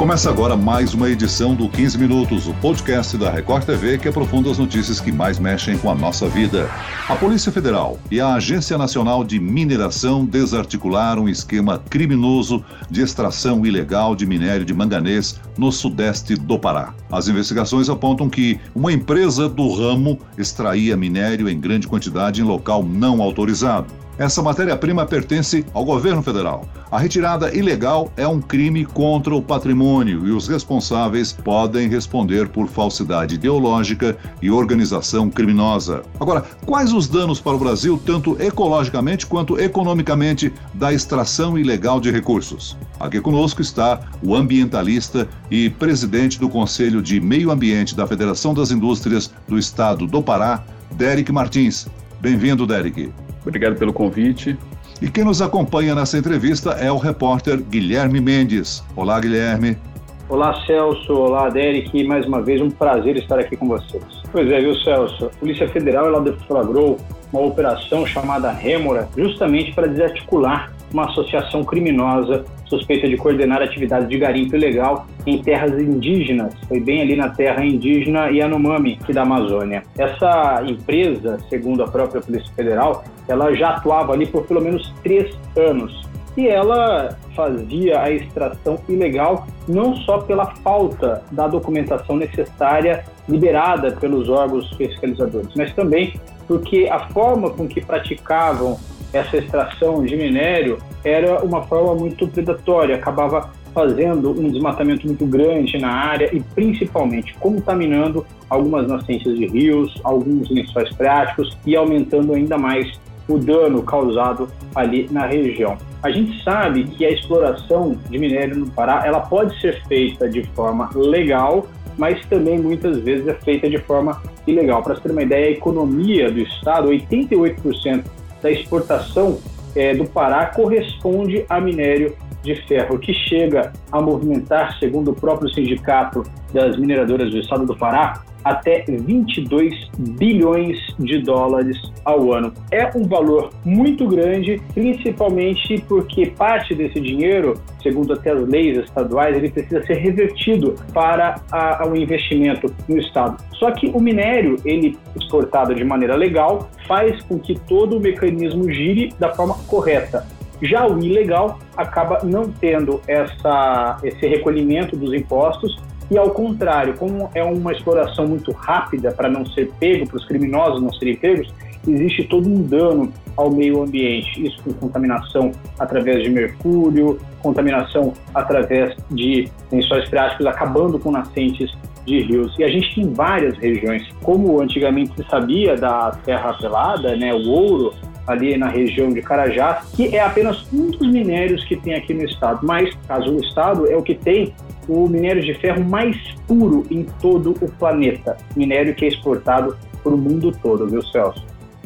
Começa agora mais uma edição do 15 Minutos, o podcast da Record TV que aprofunda as notícias que mais mexem com a nossa vida. A Polícia Federal e a Agência Nacional de Mineração desarticularam um esquema criminoso de extração ilegal de minério de manganês no sudeste do Pará. As investigações apontam que uma empresa do ramo extraía minério em grande quantidade em local não autorizado. Essa matéria-prima pertence ao governo federal. A retirada ilegal é um crime contra o patrimônio e os responsáveis podem responder por falsidade ideológica e organização criminosa. Agora, quais os danos para o Brasil, tanto ecologicamente quanto economicamente, da extração ilegal de recursos? Aqui conosco está o ambientalista e presidente do Conselho de Meio Ambiente da Federação das Indústrias do Estado do Pará, Derek Martins. Bem-vindo, Derek. Obrigado pelo convite. E quem nos acompanha nessa entrevista é o repórter Guilherme Mendes. Olá, Guilherme. Olá, Celso. Olá, Derek. Mais uma vez, um prazer estar aqui com vocês. Pois é, viu, Celso? A Polícia Federal ela deflagrou uma operação chamada Rêmora, justamente para desarticular uma associação criminosa suspeita de coordenar atividades de garimpo ilegal em terras indígenas. Foi bem ali na terra indígena Yanomami, aqui da Amazônia. Essa empresa, segundo a própria Polícia Federal, ela já atuava ali por pelo menos três anos. E ela fazia a extração ilegal não só pela falta da documentação necessária liberada pelos órgãos fiscalizadores, mas também porque a forma com que praticavam essa extração de minério era uma forma muito predatória, acabava fazendo um desmatamento muito grande na área e principalmente contaminando algumas nascentes de rios, alguns lençóis práticos e aumentando ainda mais o dano causado ali na região. A gente sabe que a exploração de minério no Pará ela pode ser feita de forma legal, mas também muitas vezes é feita de forma ilegal. Para ter uma ideia, a economia do estado, 88% da exportação é, do Pará corresponde a minério de ferro, que chega a movimentar, segundo o próprio sindicato das mineradoras do estado do Pará, até 22 bilhões de dólares ao ano. É um valor muito grande, principalmente porque parte desse dinheiro, segundo até as leis estaduais, ele precisa ser revertido para a, o investimento no estado. Só que o minério, ele exportado de maneira legal, faz com que todo o mecanismo gire da forma correta. Já o ilegal acaba não tendo essa, esse recolhimento dos impostos e ao contrário, como é uma exploração muito rápida para não ser pego, para os criminosos não serem pegos, existe todo um dano ao meio ambiente. Isso com contaminação através de mercúrio, contaminação através de lençóis freáticos, acabando com nascentes de rios. E a gente tem várias regiões, como antigamente se sabia da terra pelada, né, o ouro, ali na região de Carajás, que é apenas um dos minérios que tem aqui no estado. Mas, caso o estado é o que tem o minério de ferro mais puro em todo o planeta. Minério que é exportado para o mundo todo, viu, Celso?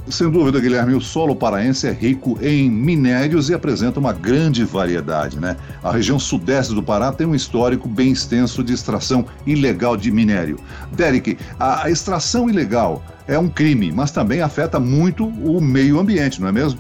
Sem dúvida, Guilherme, o solo paraense é rico em minérios e apresenta uma grande variedade, né? A região sudeste do Pará tem um histórico bem extenso de extração ilegal de minério. Derek, a extração ilegal é um crime, mas também afeta muito o meio ambiente, não é mesmo?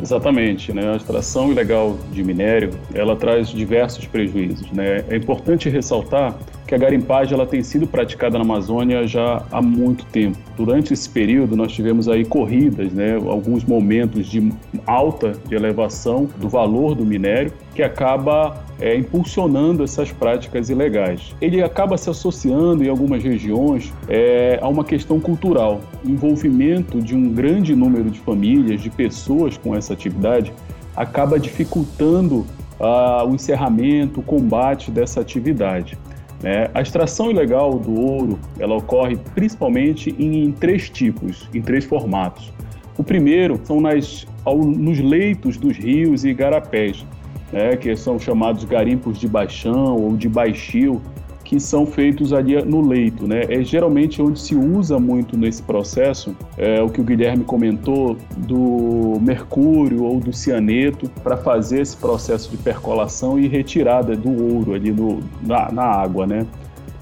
Exatamente, né? A extração ilegal de minério, ela traz diversos prejuízos, né? É importante ressaltar que a garimpagem ela tem sido praticada na Amazônia já há muito tempo. Durante esse período nós tivemos aí corridas, né, alguns momentos de alta de elevação do valor do minério que acaba é, impulsionando essas práticas ilegais. Ele acaba se associando em algumas regiões é, a uma questão cultural, envolvimento de um grande número de famílias, de pessoas com essa atividade, acaba dificultando ah, o encerramento, o combate dessa atividade. Né? A extração ilegal do ouro ela ocorre principalmente em três tipos, em três formatos. O primeiro são nas, ao, nos leitos dos rios e igarapés, né? que são chamados garimpos de baixão ou de baixio, que são feitos ali no leito, né? É geralmente onde se usa muito nesse processo, é, o que o Guilherme comentou do mercúrio ou do cianeto para fazer esse processo de percolação e retirada do ouro ali no, na, na água, né?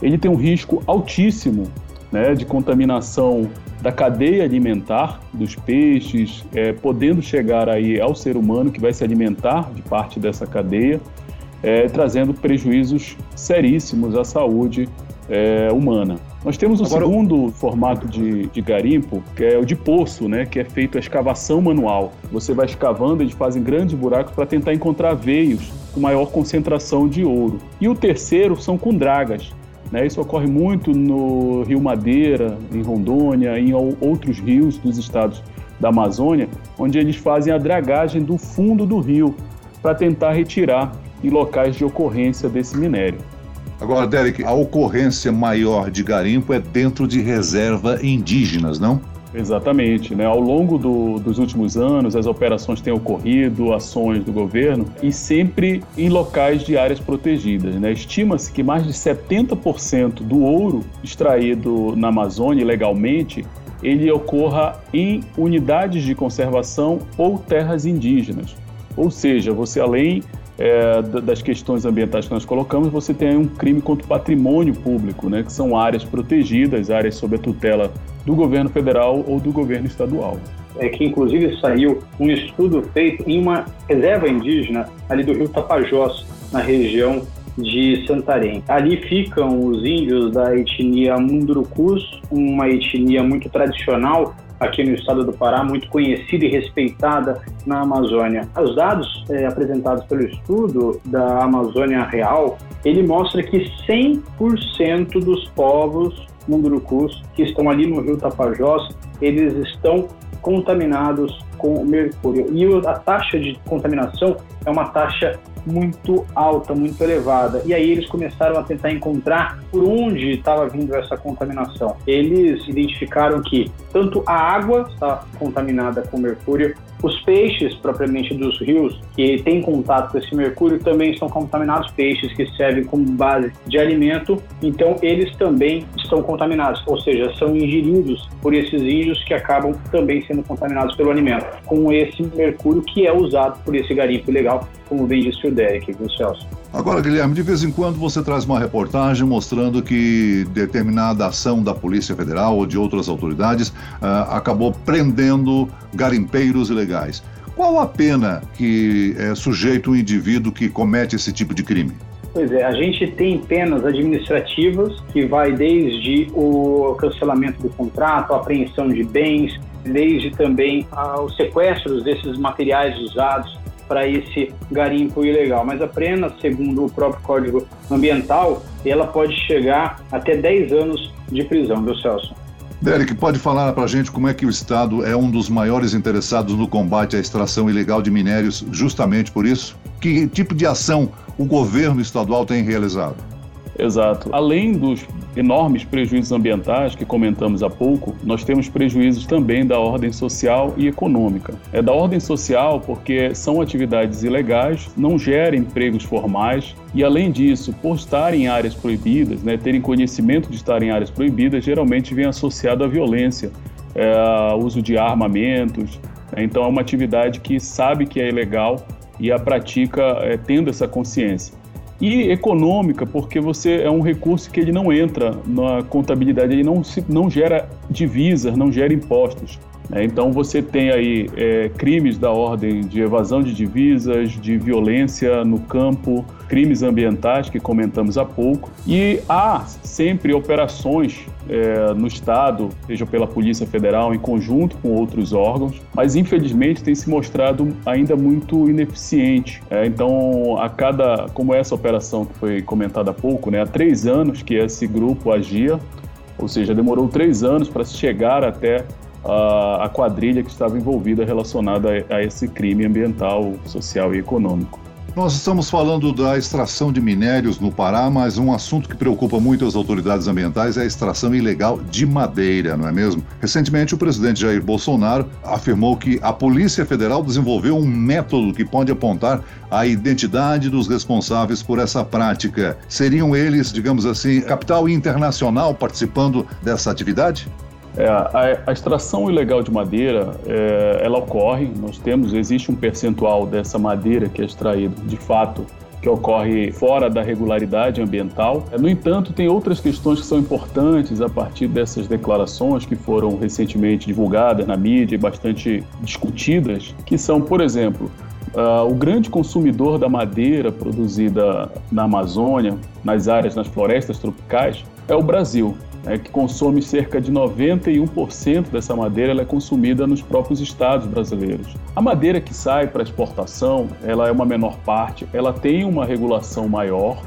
Ele tem um risco altíssimo, né, de contaminação da cadeia alimentar dos peixes, é, podendo chegar aí ao ser humano que vai se alimentar de parte dessa cadeia é, trazendo prejuízos seríssimos à saúde é, humana. Nós temos o Agora, segundo formato de, de, garimpo, que é o de poço, né, que é feito a escavação manual. Você vai escavando, eles fazem grandes buracos para tentar encontrar veios com maior concentração de ouro. E o terceiro são com dragas. Né? Isso ocorre muito no Rio Madeira, em Rondônia, em outros rios dos estados da Amazônia, onde eles fazem a dragagem do fundo do rio para tentar retirar em locais de ocorrência desse minério. Agora, Derek, a ocorrência maior de garimpo é dentro de reserva indígenas, não? Exatamente. Né? Ao longo do, dos últimos anos, as operações têm ocorrido, ações do governo, e sempre em locais de áreas protegidas. Né? Estima-se que mais de 70% do ouro extraído na Amazônia legalmente ele ocorra em unidades de conservação ou terras indígenas. Ou seja, você além é, das questões ambientais que nós colocamos, você tem um crime contra o patrimônio público, né, que são áreas protegidas, áreas sob a tutela do governo federal ou do governo estadual. É que inclusive saiu um estudo feito em uma reserva indígena ali do Rio Tapajós, na região de Santarém. Ali ficam os índios da etnia Mundurucus, uma etnia muito tradicional aqui no estado do Pará, muito conhecida e respeitada na Amazônia. Os dados é, apresentados pelo estudo da Amazônia Real, ele mostra que 100% dos povos mundurucus que estão ali no rio Tapajós, eles estão contaminados com mercúrio. E a taxa de contaminação é uma taxa muito alta, muito elevada. E aí eles começaram a tentar encontrar por onde estava vindo essa contaminação. Eles identificaram que tanto a água está contaminada com mercúrio, os peixes, propriamente dos rios, que têm contato com esse mercúrio, também estão contaminados. Peixes que servem como base de alimento, então eles também estão contaminados, ou seja, são ingeridos por esses índios que acabam também sendo contaminados pelo alimento, com esse mercúrio que é usado por esse garimpo ilegal, como bem disse o Derek, viu, Celso? Agora, Guilherme, de vez em quando você traz uma reportagem mostrando que determinada ação da Polícia Federal ou de outras autoridades uh, acabou prendendo garimpeiros ilegais. Qual a pena que é sujeito um indivíduo que comete esse tipo de crime? Pois é, a gente tem penas administrativas que vai desde o cancelamento do contrato, a apreensão de bens, desde também os sequestros desses materiais usados para esse garimpo ilegal. Mas a pena, segundo o próprio Código Ambiental, ela pode chegar até 10 anos de prisão, viu, Celso? Derek, pode falar para a gente como é que o Estado é um dos maiores interessados no combate à extração ilegal de minérios justamente por isso? Que tipo de ação o governo estadual tem realizado? Exato. Além dos enormes prejuízos ambientais que comentamos há pouco, nós temos prejuízos também da ordem social e econômica. É da ordem social porque são atividades ilegais, não geram empregos formais e, além disso, por estarem em áreas proibidas, né, terem conhecimento de estar em áreas proibidas, geralmente vem associado à violência, é, uso de armamentos. Né, então, é uma atividade que sabe que é ilegal e a pratica é, tendo essa consciência e econômica, porque você é um recurso que ele não entra na contabilidade, ele não, se, não gera divisas, não gera impostos. Né? Então você tem aí é, crimes da ordem de evasão de divisas, de violência no campo, crimes ambientais que comentamos há pouco, e há sempre operações é, no Estado, seja pela Polícia Federal, em conjunto com outros órgãos, mas infelizmente tem se mostrado ainda muito ineficiente. É, então, a cada, como essa operação que foi comentada há pouco, né, há três anos que esse grupo agia, ou seja, demorou três anos para chegar até a, a quadrilha que estava envolvida relacionada a, a esse crime ambiental, social e econômico. Nós estamos falando da extração de minérios no Pará, mas um assunto que preocupa muito as autoridades ambientais é a extração ilegal de madeira, não é mesmo? Recentemente, o presidente Jair Bolsonaro afirmou que a Polícia Federal desenvolveu um método que pode apontar a identidade dos responsáveis por essa prática. Seriam eles, digamos assim, capital internacional participando dessa atividade? É, a, a, extração ilegal de madeira, é, ela ocorre, nós temos, existe um percentual dessa madeira que é extraído, de fato, que ocorre fora da regularidade ambiental. No entanto, tem outras questões que são importantes a partir dessas declarações que foram recentemente divulgadas na mídia e bastante discutidas, que são, por exemplo, uh, o grande consumidor da madeira produzida na Amazônia, nas áreas, nas florestas tropicais, é o Brasil é, que consome cerca de 91% dessa madeira, ela é consumida nos próprios estados brasileiros. A madeira que sai para exportação, ela é uma menor parte, ela tem uma regulação maior,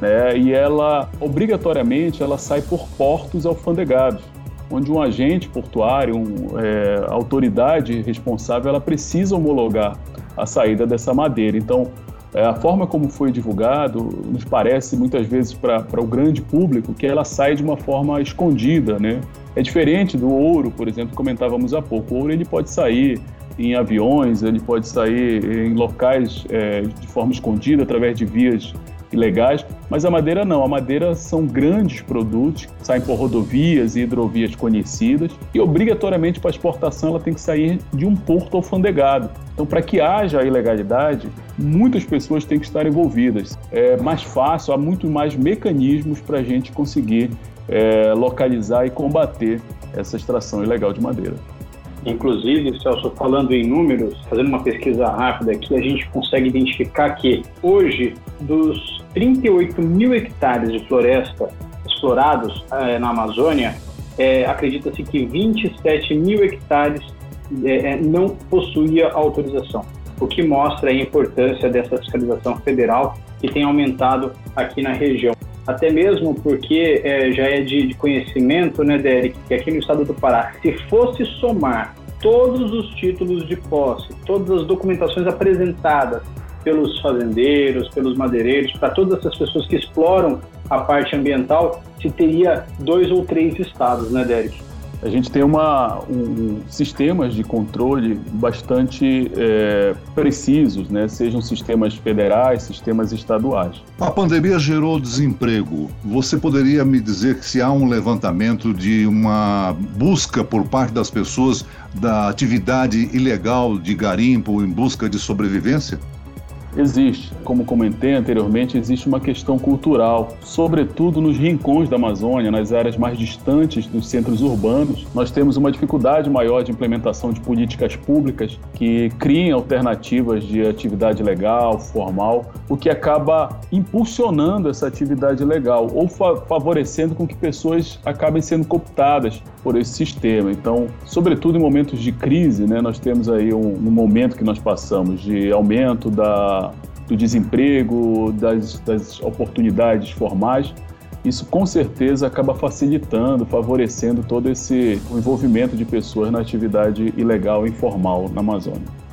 né, e ela obrigatoriamente ela sai por portos alfandegados, onde um agente portuário, uma é, autoridade responsável, ela precisa homologar a saída dessa madeira. Então, é, a forma como foi divulgado nos parece muitas vezes para o grande público que ela sai de uma forma escondida, né? É diferente do ouro, por exemplo, comentávamos há pouco. O ouro ele pode sair em aviões, ele pode sair em locais é, de forma escondida através de vias ilegais, mas a madeira não. A madeira são grandes produtos saem por rodovias e hidrovias conhecidas e obrigatoriamente para exportação ela tem que sair de um porto alfandegado. Então, para que haja a ilegalidade, muitas pessoas têm que estar envolvidas. É mais fácil, há muito mais mecanismos para a gente conseguir é, localizar e combater essa extração ilegal de madeira. Inclusive, Celso, falando em números, fazendo uma pesquisa rápida aqui, a gente consegue identificar que hoje, dos 38 mil hectares de floresta explorados é, na Amazônia, é, acredita-se que 27 mil hectares é, não possuía autorização, o que mostra a importância dessa fiscalização federal que tem aumentado aqui na região. Até mesmo porque já é de, de, conhecimento, né, Derek, que aqui no estado do Pará, se fosse somar todos os títulos de posse, todas as documentações apresentadas pelos fazendeiros, pelos madeireiros, para todas essas pessoas que exploram a parte ambiental, se teria dois ou três estados, né, Derek? a gente tem uma, um, sistemas de controle bastante é, precisos, né? sejam sistemas federais, sistemas estaduais. A pandemia gerou desemprego. Você poderia me dizer que se há um levantamento de uma busca por parte das pessoas da atividade ilegal de garimpo em busca de sobrevivência? Existe. Como comentei anteriormente, existe uma questão cultural, sobretudo nos rincões da Amazônia, nas áreas mais distantes dos centros urbanos. Nós temos uma dificuldade maior de implementação de políticas públicas que criem alternativas de atividade legal, formal, o que acaba impulsionando essa atividade legal ou fa favorecendo com que pessoas acabem sendo cooptadas por esse sistema. Então, sobretudo em momentos de crise, né, nós temos aí um, um momento que nós passamos de aumento da, do desemprego, das, das oportunidades formais. Isso com certeza acaba facilitando, favorecendo todo esse envolvimento de pessoas na atividade ilegal e informal na Amazônia.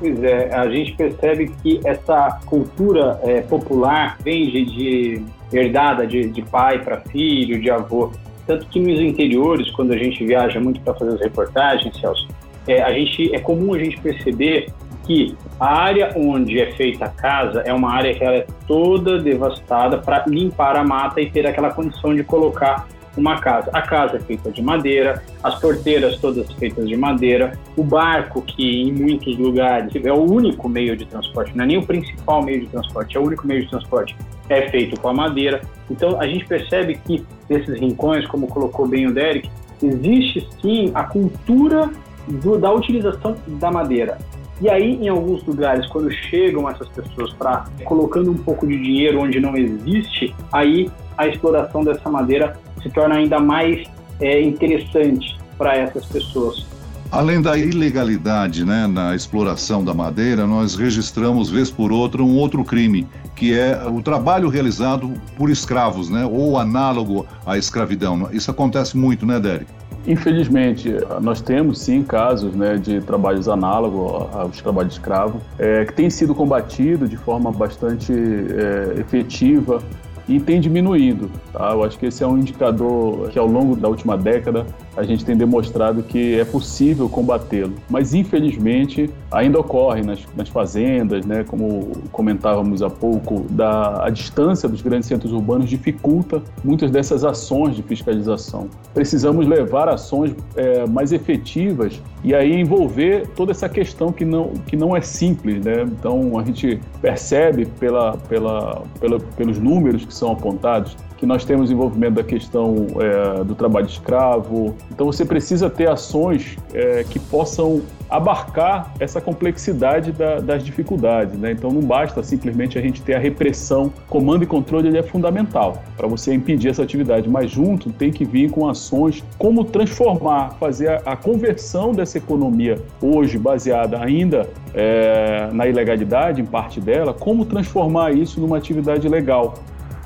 Pois é, a gente percebe que essa cultura é, popular vem de, de herdada de, de pai para filho, de avô. Tanto que nos interiores, quando a gente viaja muito para fazer as reportagens, Celso, é, a gente, é comum a gente perceber que a área onde é feita a casa é uma área que ela é toda devastada para limpar a mata e ter aquela condição de colocar uma casa. A casa é feita de madeira, as porteiras todas feitas de madeira, o barco, que em muitos lugares é o único meio de transporte, não é nem o principal meio de transporte, é o único meio de transporte, é feito com a madeira. Então a gente percebe que nesses rincões, como colocou bem o Derek, existe sim a cultura do, da utilização da madeira. E aí, em alguns lugares, quando chegam essas pessoas para colocando um pouco de dinheiro onde não existe, aí a exploração dessa madeira se torna ainda mais é, interessante para essas pessoas. Além da ilegalidade né, na exploração da madeira, nós registramos, vez por outra, um outro crime, que é o trabalho realizado por escravos, né, ou análogo à escravidão. Isso acontece muito, né, Derek? Infelizmente, nós temos sim casos né, de trabalhos análogos aos trabalhos escravos, é, que tem sido combatido de forma bastante é, efetiva e tem diminuído. Tá? Eu acho que esse é um indicador que ao longo da última década a gente tem demonstrado que é possível combatê-lo. Mas infelizmente ainda ocorre nas, nas fazendas, né? como comentávamos há pouco, da, a distância dos grandes centros urbanos dificulta muitas dessas ações de fiscalização. Precisamos levar ações é, mais efetivas e aí envolver toda essa questão que não, que não é simples. Né? Então a gente percebe pela, pela, pela, pelos números que são apontados que nós temos envolvimento da questão é, do trabalho escravo. Então você precisa ter ações é, que possam abarcar essa complexidade da, das dificuldades. Né? Então não basta simplesmente a gente ter a repressão, comando e controle ele é fundamental para você impedir essa atividade, mas junto tem que vir com ações como transformar, fazer a, a conversão dessa economia hoje baseada ainda é, na ilegalidade, em parte dela, como transformar isso numa atividade legal.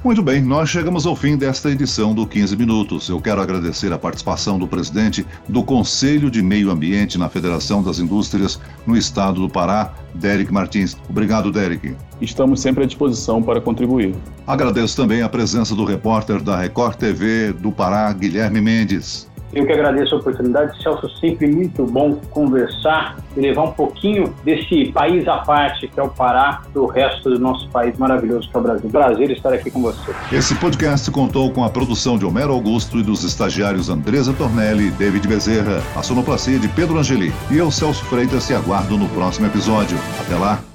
Muito bem, nós chegamos ao fim desta edição do 15 Minutos. Eu quero agradecer a participação do presidente do Conselho de Meio Ambiente na Federação das Indústrias no estado do Pará, Derek Martins. Obrigado, Derek. Estamos sempre à disposição para contribuir. Agradeço também a presença do repórter da Record TV do Pará, Guilherme Mendes. Eu que agradeço a oportunidade, Celso, sempre muito bom conversar e levar um pouquinho desse país à parte, que é o Pará, para o resto do nosso país maravilhoso, que é o Brasil. Prazer estar aqui com você. Esse podcast contou com a produção de Homero Augusto e dos estagiários Andresa Tornelli e David Bezerra, a sonoplastia de Pedro Angeli. E eu, Celso Freitas, te aguardo no próximo episódio. Até lá!